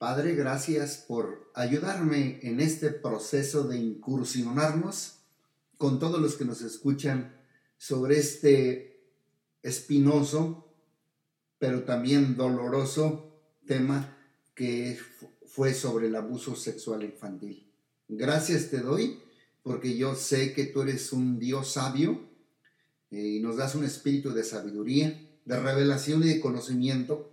Padre, gracias por ayudarme en este proceso de incursionarnos con todos los que nos escuchan sobre este espinoso, pero también doloroso tema que fue sobre el abuso sexual infantil. Gracias te doy porque yo sé que tú eres un Dios sabio eh, y nos das un espíritu de sabiduría, de revelación y de conocimiento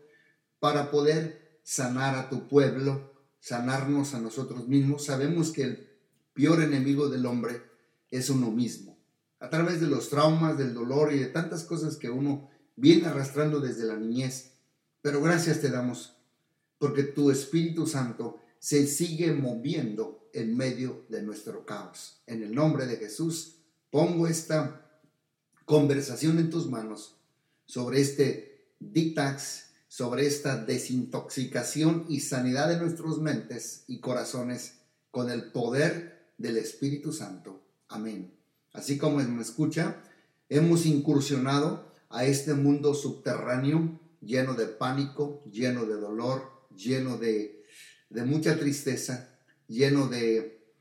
para poder sanar a tu pueblo, sanarnos a nosotros mismos. Sabemos que el peor enemigo del hombre es uno mismo. A través de los traumas, del dolor y de tantas cosas que uno viene arrastrando desde la niñez. Pero gracias te damos porque tu Espíritu Santo se sigue moviendo en medio de nuestro caos. En el nombre de Jesús, pongo esta conversación en tus manos sobre este detox, sobre esta desintoxicación y sanidad de nuestras mentes y corazones con el poder del Espíritu Santo. Amén. Así como me escucha, hemos incursionado a este mundo subterráneo lleno de pánico, lleno de dolor, lleno de, mucha tristeza, lleno de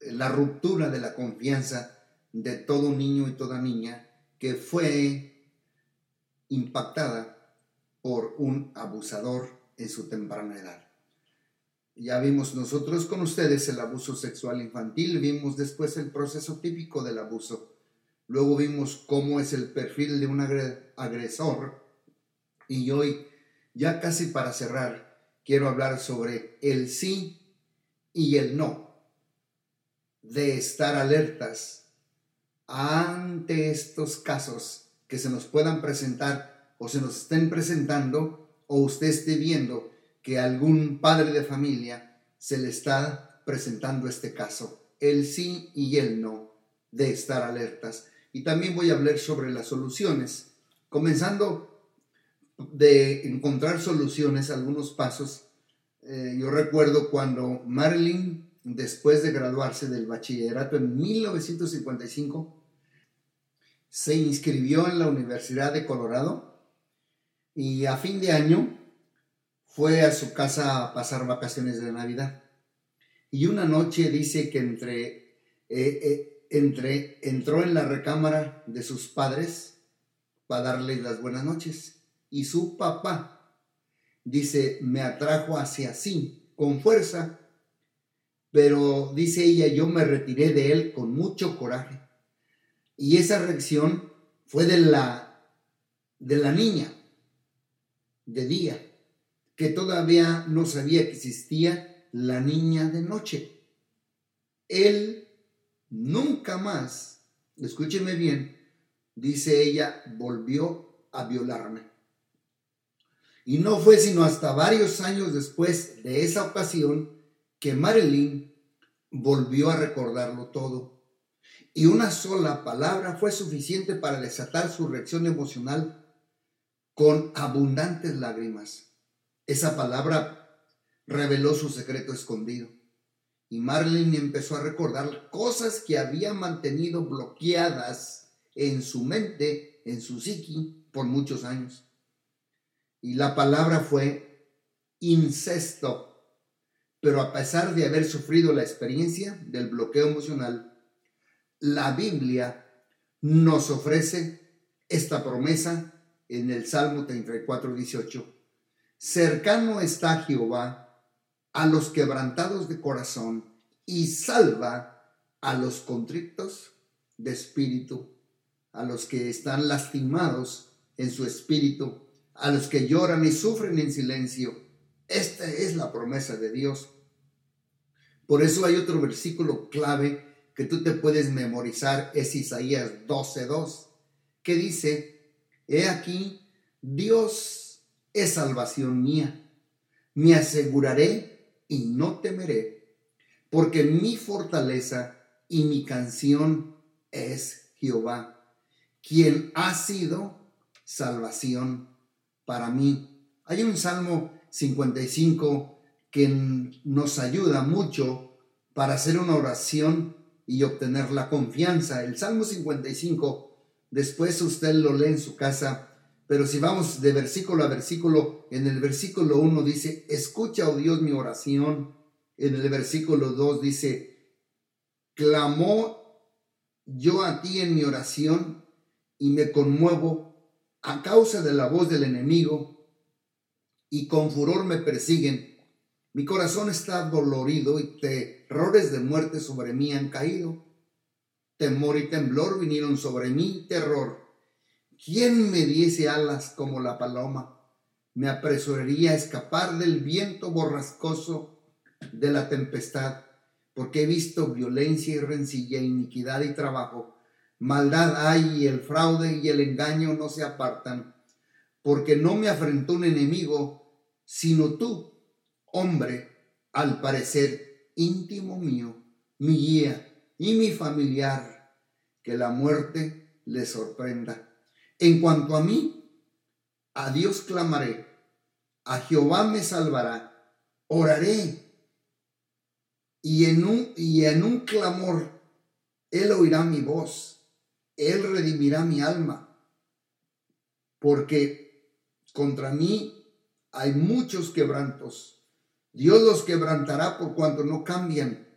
la ruptura de la confianza de todo niño y toda niña que fue impactada por un abusador en su temprana edad. Ya vimos nosotros con ustedes el abuso sexual infantil, vimos después el proceso típico del abuso, luego vimos cómo es el perfil de un agresor y hoy, ya casi para cerrar, quiero hablar sobre el sí y el no, de estar alertas ante estos casos que se nos puedan presentar o se nos estén presentando o usted esté viendo que algún padre de familia se le está presentando este caso, el sí y el no, de estar alertas. Y también voy a hablar sobre las soluciones, comenzando de encontrar soluciones, algunos pasos. Eh, yo recuerdo cuando Marilyn, después de graduarse del bachillerato en 1955, se inscribió en la Universidad de Colorado y a fin de año fue a su casa a pasar vacaciones de Navidad. Y una noche dice que entre, eh, eh, entre, entró en la recámara de sus padres para darles las buenas noches y su papá, dice, me atrajo hacia sí con fuerza, pero dice ella, yo me retiré de él con mucho coraje. Y esa reacción fue de la, de la niña, de día, que todavía no sabía que existía la niña de noche. Él nunca más, escúcheme bien, dice ella, volvió a violarme. Y no fue sino hasta varios años después de esa ocasión que Marilyn volvió a recordarlo todo. Y una sola palabra fue suficiente para desatar su reacción emocional con abundantes lágrimas. Esa palabra reveló su secreto escondido. Y Marilyn empezó a recordar cosas que había mantenido bloqueadas en su mente, en su psiqui, por muchos años. Y la palabra fue incesto. Pero a pesar de haber sufrido la experiencia del bloqueo emocional, la Biblia nos ofrece esta promesa en el Salmo 34, 18. Cercano está Jehová a los quebrantados de corazón y salva a los contrictos de espíritu, a los que están lastimados en su espíritu a los que lloran y sufren en silencio. Esta es la promesa de Dios. Por eso hay otro versículo clave que tú te puedes memorizar, es Isaías 12.2, que dice, He aquí, Dios es salvación mía, me aseguraré y no temeré, porque mi fortaleza y mi canción es Jehová, quien ha sido salvación para mí. Hay un Salmo 55 que nos ayuda mucho para hacer una oración y obtener la confianza. El Salmo 55, después usted lo lee en su casa, Pero si vamos de versículo a versículo, en el versículo 1 dice, escucha, oh Dios, mi oración. En el versículo 2 dice, clamó yo a ti en mi oración y me conmuevo a causa de la voz del enemigo y con furor me persiguen. Mi corazón está dolorido y terrores de muerte sobre mí han caído. Temor y temblor vinieron sobre mí, terror ¿Quién me diese alas como la paloma? Me apresuraría a escapar del viento borrascoso de la tempestad, porque he visto violencia y rencilla, iniquidad y trabajo. Maldad hay y el fraude y el engaño no se apartan, porque no me afrentó un enemigo, sino tú, hombre, al parecer íntimo mío, mi guía y mi familiar, que la muerte le sorprenda en cuanto a mí, a Dios clamaré, a Jehová me salvará, oraré y en un, y en un clamor Él oirá mi voz, Él redimirá mi alma, porque contra mí hay muchos quebrantos. Dios los quebrantará por cuanto no cambian.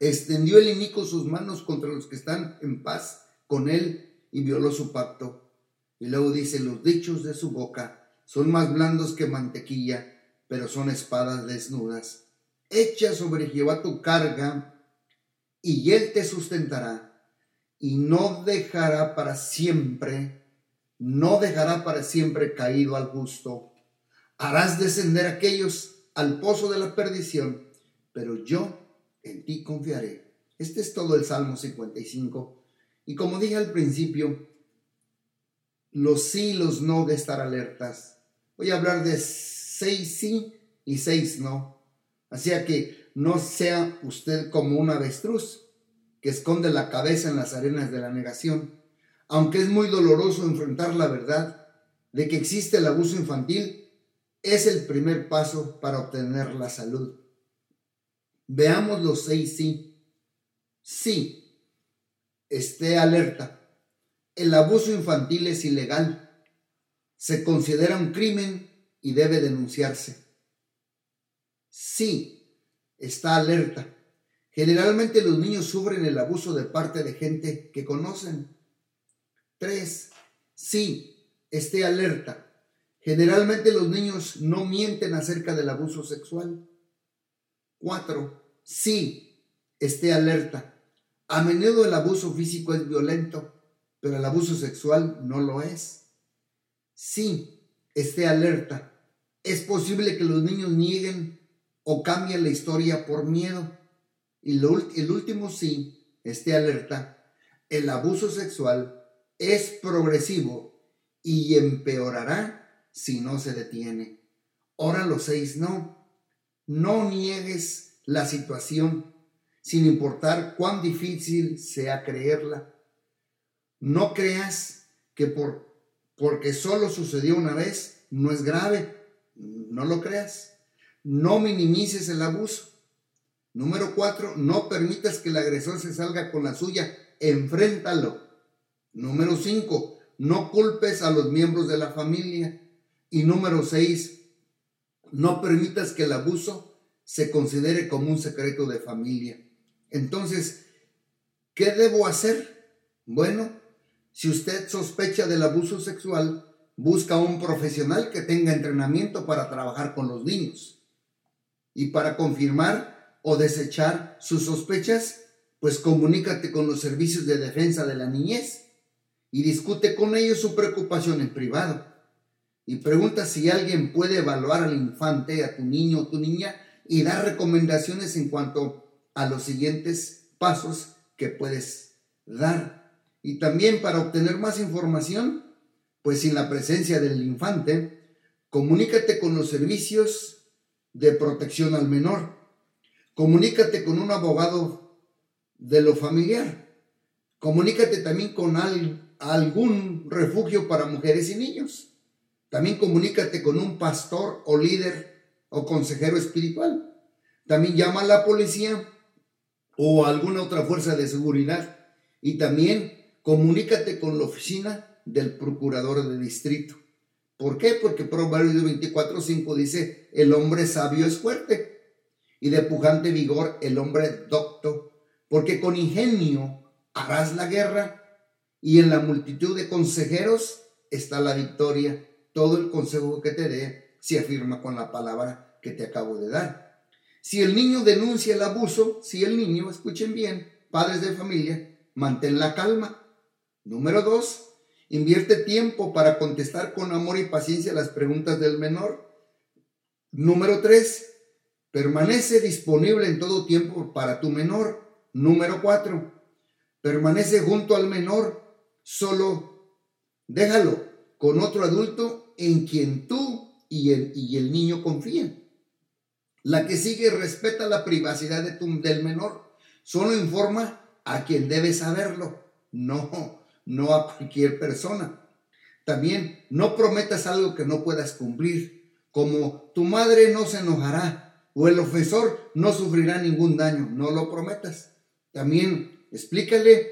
Extendió el inico sus manos contra los que están en paz con él y violó su pacto. Y luego dice, los dichos de su boca son más blandos que mantequilla, pero son espadas desnudas. Echa sobre Jehová tu carga, y él te sustentará, y no dejará para siempre, no dejará para siempre caído al justo. Harás descender aquellos al pozo de la perdición, pero yo en ti confiaré. Este es todo el Salmo 55. Y como dije al principio, los sí los no de estar alertas. Voy a hablar de seis sí y seis no. Así que no sea usted como un avestruz que esconde la cabeza en las arenas de la negación. Aunque es muy doloroso enfrentar la verdad de que existe el abuso infantil, es el primer paso para obtener la salud. Veamos los seis sí. Sí, esté alerta el abuso infantil es ilegal, se considera un crimen y debe denunciarse. Sí, está alerta. Generalmente los niños sufren el abuso de parte de gente que conocen. Tres, sí, esté alerta. Generalmente los niños no mienten acerca del abuso sexual. Cuatro, sí, esté alerta. A menudo el abuso físico es violento pero el abuso sexual no lo es. Sí, esté alerta. Es posible que los niños nieguen o cambien la historia por miedo. Y el último sí, esté alerta. El abuso sexual es progresivo y empeorará si no se detiene. Ahora los seis no. No niegues la situación sin importar cuán difícil sea creerla. No creas que por, porque solo sucedió una vez no es grave. No lo creas. No minimices el abuso. Número cuatro, no permitas que el agresor se salga con la suya. Enfréntalo. Número cinco, no culpes a los miembros de la familia. Y número seis, no permitas que el abuso se considere como un secreto de familia. Entonces, ¿qué debo hacer? Bueno, si usted sospecha del abuso sexual, busca a un profesional que tenga entrenamiento para trabajar con los niños. Y para confirmar o desechar sus sospechas, pues comunícate con los servicios de defensa de la niñez y discute con ellos su preocupación en privado. Y pregunta si alguien puede evaluar al infante, a tu niño o tu niña y dar recomendaciones en cuanto a los siguientes pasos que puedes dar y también para obtener más información, pues sin la presencia del infante, comunícate con los servicios de protección al menor. Comunícate con un abogado de lo familiar. Comunícate también con algún refugio para mujeres y niños. También comunícate con un pastor o líder o consejero espiritual. También llama a la policía o alguna otra fuerza de seguridad. Y también comunícate con la oficina del procurador de distrito. ¿Por qué? Porque Proverbios 24:5 dice, el hombre sabio es fuerte y de pujante vigor el hombre docto, porque con ingenio harás la guerra y en la multitud de consejeros está la victoria. Todo el consejo que te dé se afirma con la palabra que te acabo de dar. Si el niño denuncia el abuso, si el niño, escuchen bien, padres de familia, mantén la calma. Número dos, Invierte tiempo para contestar con amor y paciencia las preguntas del menor. Número 3. Permanece disponible en todo tiempo para tu menor. Número 4. Permanece junto al menor. Solo déjalo con otro adulto en quien tú y el, y el niño confíen. La que sigue respeta la privacidad de tu, del menor. Solo informa a quien debe saberlo. No, no a cualquier persona. También no prometas algo que no puedas cumplir, como tu madre no se enojará o el ofensor no sufrirá ningún daño, no lo prometas. También explícale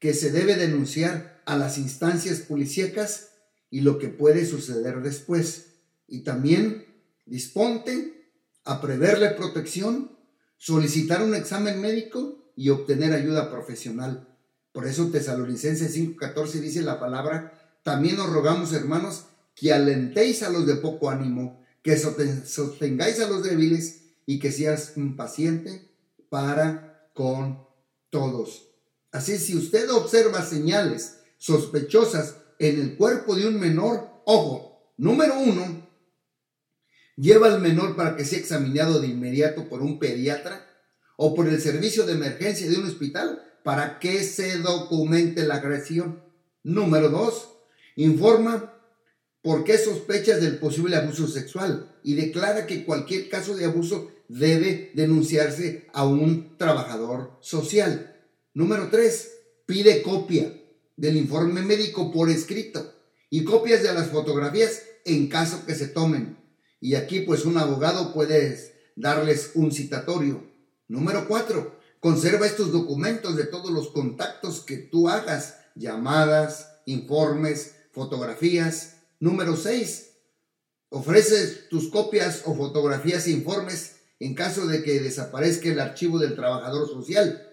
que se debe denunciar a las instancias policíacas y lo que puede suceder después. Y también disponte a preverle protección, solicitar un examen médico y obtener ayuda profesional. Por eso Tesalonicenses 5:14 dice la palabra, también os rogamos hermanos que alentéis a los de poco ánimo, que sostengáis a los débiles y que seas paciente para con todos. Así si usted observa señales sospechosas en el cuerpo de un menor, ojo, número uno, lleva al menor para que sea examinado de inmediato por un pediatra o por el servicio de emergencia de un hospital para que se documente la agresión. Número dos, informa por qué sospechas del posible abuso sexual y declara que cualquier caso de abuso debe denunciarse a un trabajador social. Número tres, pide copia del informe médico por escrito y copias de las fotografías en caso que se tomen. Y aquí pues un abogado puede darles un citatorio. Número cuatro, Conserva estos documentos de todos los contactos que tú hagas, llamadas, informes, fotografías. Número 6. Ofreces tus copias o fotografías e informes en caso de que desaparezca el archivo del trabajador social.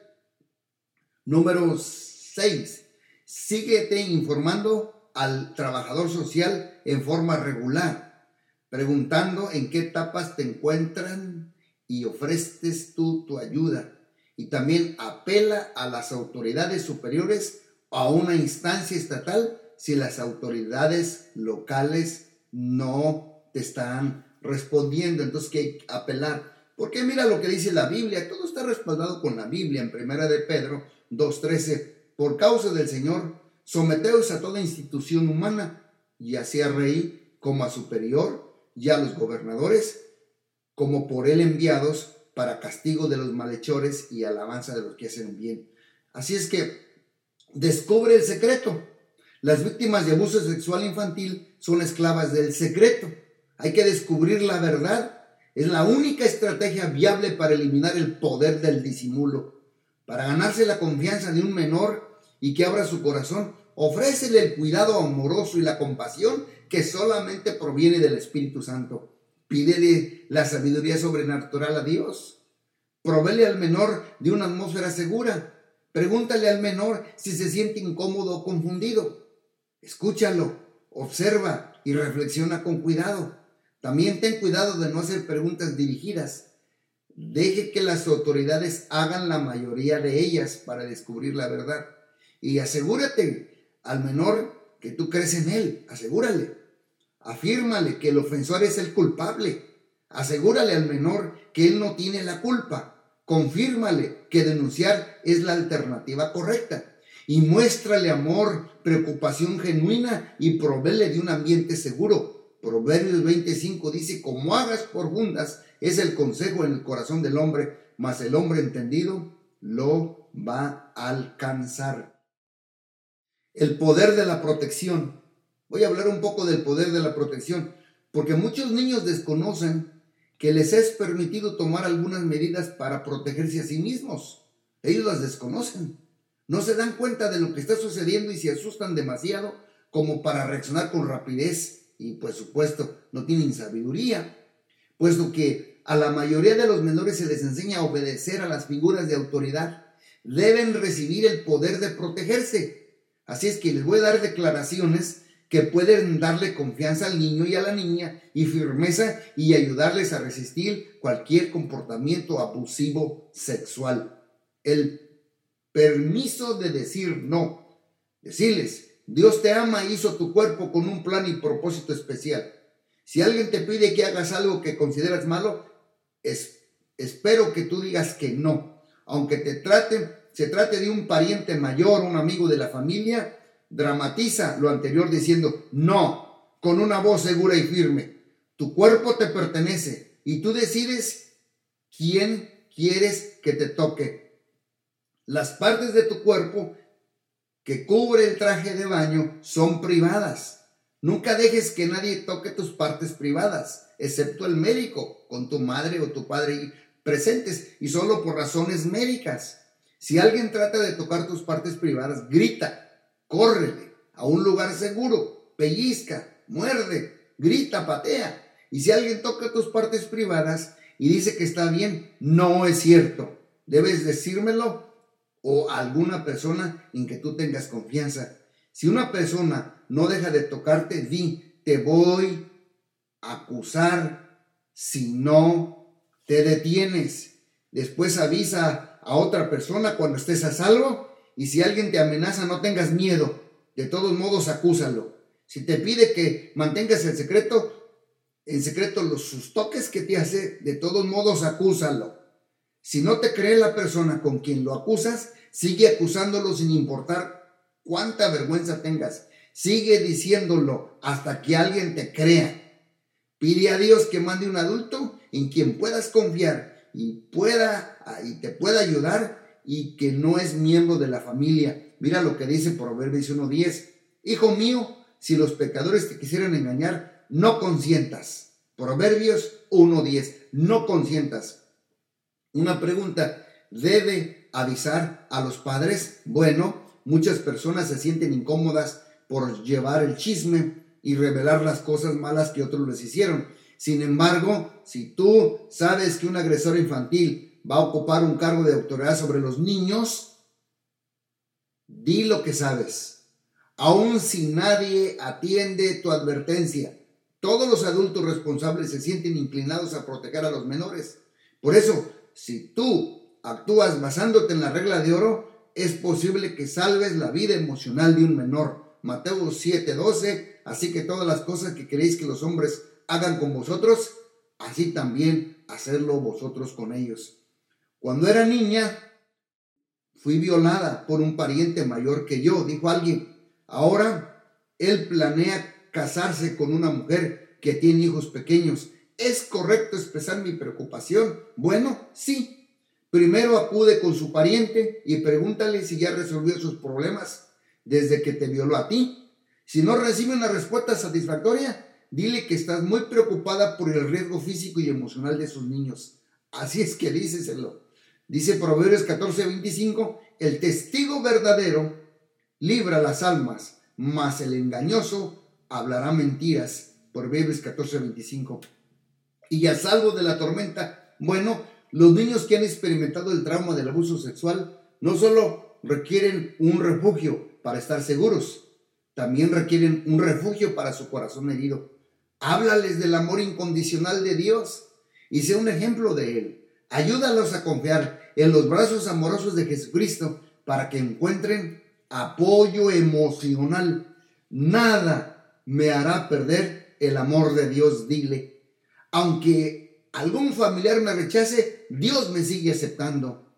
Número 6. Síguete informando al trabajador social en forma regular, preguntando en qué etapas te encuentran y ofreces tú tu ayuda y también apela a las autoridades superiores a una instancia estatal si las autoridades locales no te están respondiendo. Entonces que apelar. Porque mira lo que dice la Biblia, todo está respaldado con la Biblia en Primera de Pedro 2.13. Por causa del Señor, someteos a toda institución humana, y así a rey como a superior, y a los gobernadores, como por él enviados para castigo de los malhechores y alabanza de los que hacen bien. Así es que descubre el secreto. Las víctimas de abuso sexual infantil son esclavas del secreto. Hay que descubrir la verdad. Es la única estrategia viable para eliminar el poder del disimulo. Para ganarse la confianza de un menor y que abra su corazón, ofrécele el cuidado amoroso y la compasión que solamente proviene del Espíritu Santo. Pídele la sabiduría sobrenatural a Dios. Provele al menor de una atmósfera segura. Pregúntale al menor si se siente incómodo o confundido. Escúchalo, observa y reflexiona con cuidado. También ten cuidado de no hacer preguntas dirigidas. Deje que las autoridades hagan la mayoría de ellas para descubrir la verdad. Y asegúrate al menor que tú crees en él. Asegúrale. Afírmale que el ofensor es el culpable. Asegúrale al menor que él no tiene la culpa. Confírmale que denunciar es la alternativa correcta. Y muéstrale amor, preocupación genuina y proveele de un ambiente seguro. Proverbios 25 dice, como hagas por fundas es el consejo en el corazón del hombre, mas el hombre entendido lo va a alcanzar. El poder de la protección. Voy a hablar un poco del poder de la protección, porque muchos niños desconocen que les es permitido tomar algunas medidas para protegerse a sí mismos. Ellos las desconocen. No se dan cuenta de lo que está sucediendo y se asustan demasiado como para reaccionar con rapidez y por supuesto no tienen sabiduría, puesto que a la mayoría de los menores se les enseña a obedecer a las figuras de autoridad. Deben recibir el poder de protegerse. Así es que les voy a dar declaraciones que pueden darle confianza al niño y a la niña y firmeza y ayudarles a resistir cualquier comportamiento abusivo sexual. El permiso de decir no. Decirles, Dios te ama y hizo tu cuerpo con un plan y propósito especial. Si alguien te pide que hagas algo que consideras malo, es, espero que tú digas que no. Aunque te trate, se trate de un pariente mayor, un amigo de la familia, dramatiza lo anterior diciendo no, con una voz segura y firme. Tu cuerpo te pertenece y tú decides quién quieres que te toque. Las partes de tu cuerpo que cubre el traje de baño son privadas. Nunca dejes que nadie toque tus partes privadas, excepto el médico, con tu madre o tu padre presentes y solo por razones médicas. Si alguien trata de tocar tus partes privadas, grita, córrele a un lugar seguro, pellizca, muerde, grita, patea. Y si alguien toca tus partes privadas y dice que está bien, no es cierto. Debes decírmelo o alguna persona en que tú tengas confianza. Si una persona no deja de tocarte, di, te voy a acusar si no te detienes. Después avisa a otra persona cuando estés a salvo y si alguien te amenaza no tengas miedo. De todos modos acúsalo. Si te pide que mantengas el secreto, en secreto los sus toques que te hace, de todos modos acúsalo. Si no te cree la persona con quien lo acusas, sigue acusándolo sin importar cuánta vergüenza tengas. Sigue diciéndolo hasta que alguien te crea. Pide a Dios que mande un adulto en quien puedas confiar y pueda y te pueda ayudar y que no es miembro de la familia. Mira lo que dice Proverbios 1:10. Hijo mío, si los pecadores te quisieran engañar, no consientas. Proverbios 1:10. No consientas. Una pregunta, ¿debe avisar a los padres? Bueno, muchas personas se sienten incómodas por llevar el chisme y revelar las cosas malas que otros les hicieron. Sin embargo, si tú sabes que un agresor infantil va a ocupar un cargo de autoridad sobre los niños, di lo que sabes. Aun si nadie atiende tu advertencia, todos los adultos responsables se sienten inclinados a proteger a los menores. Por eso, si tú actúas basándote en la regla de oro, es posible que salves la vida emocional de un menor. Mateo 7:12, así que todas las cosas que queréis que los hombres hagan con vosotros, así también hacerlo vosotros con ellos. Cuando era niña, fui violada por un pariente mayor que yo, dijo alguien. Ahora, él planea casarse con una mujer que tiene hijos pequeños ¿Es correcto expresar mi preocupación? Bueno, sí. Primero acude con su pariente y pregúntale si ya resolvió sus problemas desde que te violó a ti. Si no recibe una respuesta satisfactoria, dile que estás muy preocupada por el riesgo físico y emocional de sus niños. Así es que díceselo. Dice Proverbios 14:25, el testigo verdadero libra las almas, mas el engañoso hablará mentiras. Proverbios 14:25 y a salvo de la tormenta. Bueno, los niños que han experimentado el trauma del abuso sexual no solo requieren un refugio para estar seguros, también requieren un refugio para su corazón herido. Háblales del amor incondicional de Dios y sea un ejemplo de Él. Ayúdalos a confiar en los brazos amorosos de Jesucristo para que encuentren apoyo emocional. Nada me hará perder el amor de Dios, dile aunque algún familiar me rechace, Dios me sigue aceptando.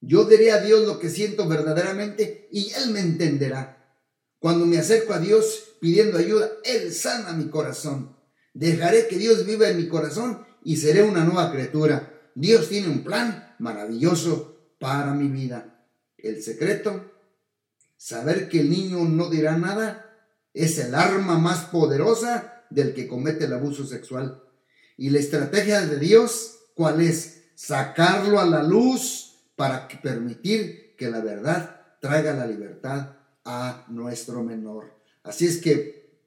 Yo diré a Dios lo que siento verdaderamente y Él me entenderá. Cuando me acerco a Dios pidiendo ayuda, Él sana mi corazón. Dejaré que Dios viva en mi corazón y seré una nueva criatura. Dios tiene un plan maravilloso para mi vida. El secreto, saber que el niño no dirá nada, es el arma más poderosa del que comete el abuso sexual. Y la estrategia de Dios, ¿cuál es? Sacarlo a la luz para permitir que la verdad traiga la libertad a nuestro menor. Así es que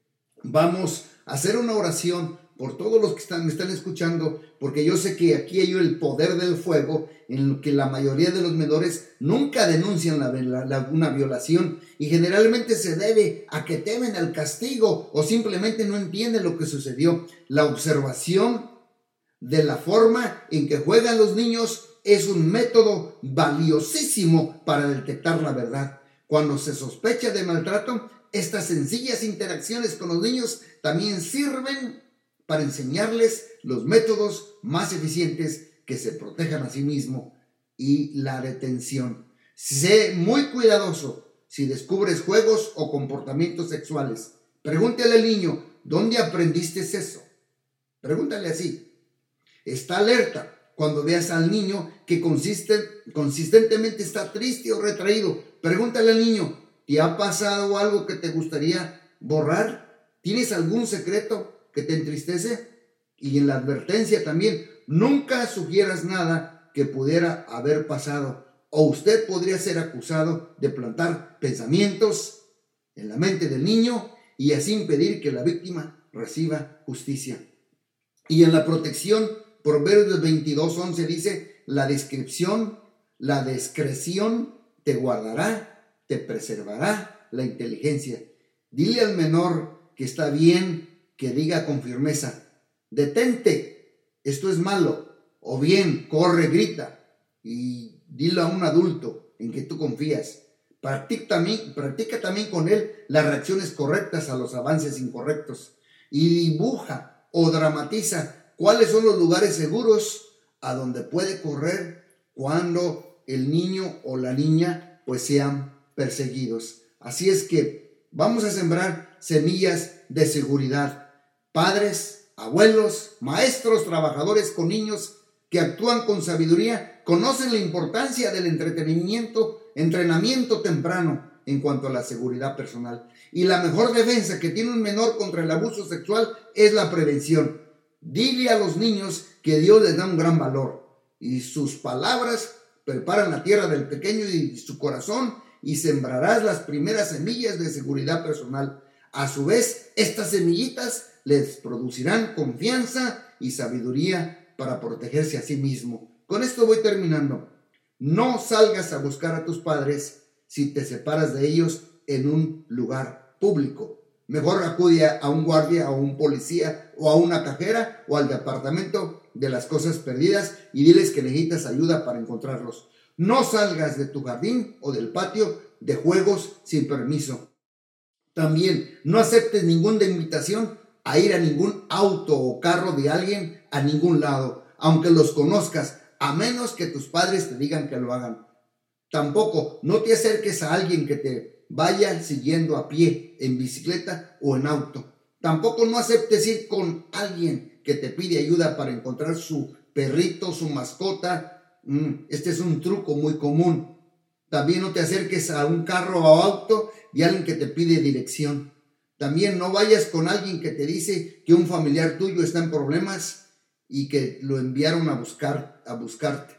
vamos a hacer una oración por todos los que están, me están escuchando, porque yo sé que aquí hay el poder del fuego, en lo que la mayoría de los menores nunca denuncian la, una violación y generalmente se debe a que temen al castigo o simplemente no entienden lo que sucedió. La observación de la forma en que juegan los niños es un método valiosísimo para detectar la verdad. Cuando se sospecha de maltrato, estas sencillas interacciones con los niños también sirven para enseñarles los métodos más eficientes que se protejan a sí mismo y la detención. Sé muy cuidadoso si descubres juegos o comportamientos sexuales. Pregúntale al niño, ¿dónde aprendiste eso? Pregúntale así. Está alerta cuando veas al niño que consiste, consistentemente está triste o retraído. Pregúntale al niño, ¿te ha pasado algo que te gustaría borrar? ¿Tienes algún secreto que te entristece? Y en la advertencia también, nunca sugieras nada que pudiera haber pasado o usted podría ser acusado de plantar pensamientos en la mente del niño y así impedir que la víctima reciba justicia. Y en la protección, Proverbios 22, 11 dice, la descripción, la discreción te guardará, te preservará la inteligencia. Dile al menor que está bien que diga con firmeza, detente, esto es malo, o bien corre, grita, y dilo a un adulto en que tú confías. Practica también, practica también con él las reacciones correctas a los avances incorrectos y dibuja o dramatiza cuáles son los lugares seguros a donde puede correr cuando el niño o la niña pues sean perseguidos. Así es que vamos a sembrar semillas de seguridad padres, abuelos, maestros, trabajadores con niños que actúan con sabiduría, conocen la importancia del entretenimiento, entrenamiento temprano en cuanto a la seguridad personal. Y la mejor defensa que tiene un menor contra el abuso sexual es la prevención. Dile a los niños que Dios les da un gran valor y sus palabras preparan la tierra del pequeño y su corazón y sembrarás las primeras semillas de seguridad personal. A su vez, estas semillitas les producirán confianza y sabiduría para protegerse a sí mismo. Con esto voy terminando. No salgas a buscar a tus padres si te separas de ellos en un lugar público. Mejor acude a un guardia, a un policía o a una cajera o al departamento de las cosas perdidas y diles que necesitas ayuda para encontrarlos. No salgas de tu jardín o del patio de juegos sin permiso. También no aceptes ninguna invitación a ir a ningún auto o carro de alguien a ningún lado, aunque los conozcas, a menos que tus padres te digan que lo hagan. Tampoco no te acerques a alguien que te vaya siguiendo a pie, en bicicleta o en auto. Tampoco no aceptes ir con alguien que te pide ayuda para encontrar su perrito, su mascota. Mm, este es un truco muy común. También no te acerques a un carro o auto de alguien que te pide dirección. También no vayas con alguien que te dice que un familiar tuyo está en problemas y que lo enviaron a buscar a buscarte.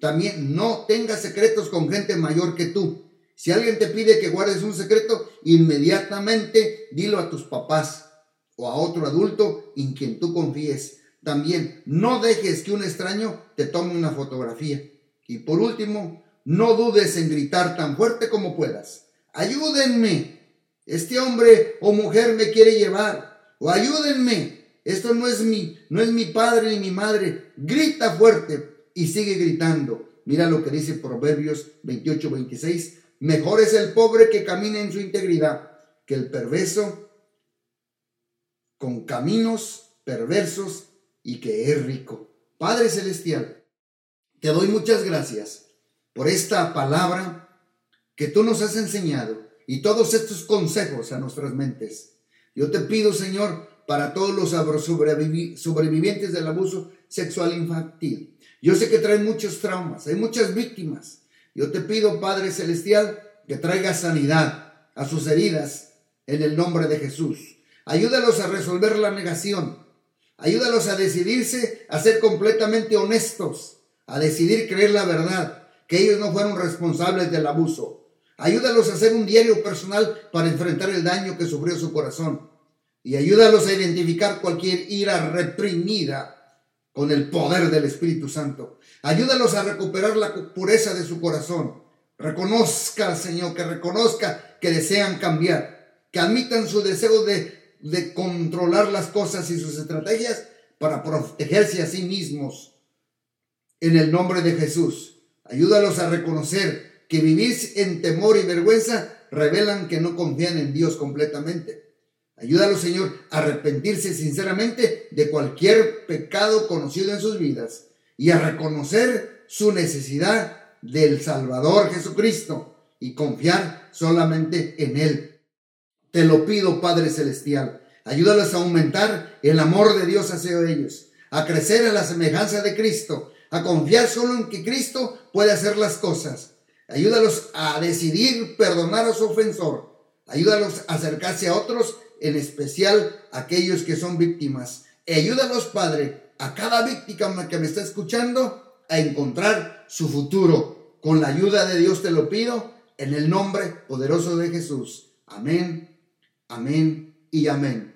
También no tengas secretos con gente mayor que tú. Si alguien te pide que guardes un secreto, inmediatamente dilo a tus papás o a otro adulto en quien tú confíes. También no dejes que un extraño te tome una fotografía. Y por último, no dudes en gritar tan fuerte como puedas. Ayúdenme, este hombre o mujer me quiere llevar, o ayúdenme, esto no es mi, no es mi padre ni mi madre, grita fuerte y sigue gritando. Mira lo que dice Proverbios 28, 26, mejor es el pobre que camina en su integridad que el perverso con caminos perversos y que es rico. Padre Celestial, te doy muchas gracias por esta palabra que tú nos has enseñado y todos estos consejos a nuestras mentes. Yo te pido, Señor, para todos los sobrevivientes del abuso sexual infantil. Yo sé que traen muchos traumas, hay muchas víctimas. Yo te pido, Padre Celestial, que traiga sanidad a sus heridas en el nombre de Jesús. Ayúdalos a resolver la negación. Ayúdalos a decidirse a ser completamente honestos, a decidir creer la verdad, que ellos no fueron responsables del abuso, Ayúdalos a hacer un diario personal para enfrentar el daño que sufrió su corazón. y ayúdalos a identificar cualquier ira reprimida con el poder del Espíritu Santo. Ayúdalos a recuperar la pureza de su corazón. Reconozca, Señor, que reconozca que desean cambiar, que admitan su deseo de, de controlar las cosas y sus estrategias para protegerse a sí mismos. En el nombre de Jesús, ayúdalos a reconocer que vivir en temor y vergüenza revelan que no confían en Dios completamente. Ayúdalo, Señor, a arrepentirse sinceramente de cualquier pecado conocido en sus vidas y a reconocer su necesidad del Salvador Jesucristo y confiar solamente en Él. Te lo pido, Padre Celestial. Ayúdalos a aumentar el amor de Dios hacia ellos, a crecer en la semejanza de Cristo, a confiar solo en que Cristo puede hacer las cosas. Ayúdalos a decidir perdonar a su ofensor. Ayúdalos a acercarse a otros en especial aquellos que son víctimas. E ayúdanos, Padre, a cada víctima que me está escuchando a encontrar su futuro. Con la ayuda de Dios te lo pido, en el nombre poderoso de Jesús. Amén, amén y amén.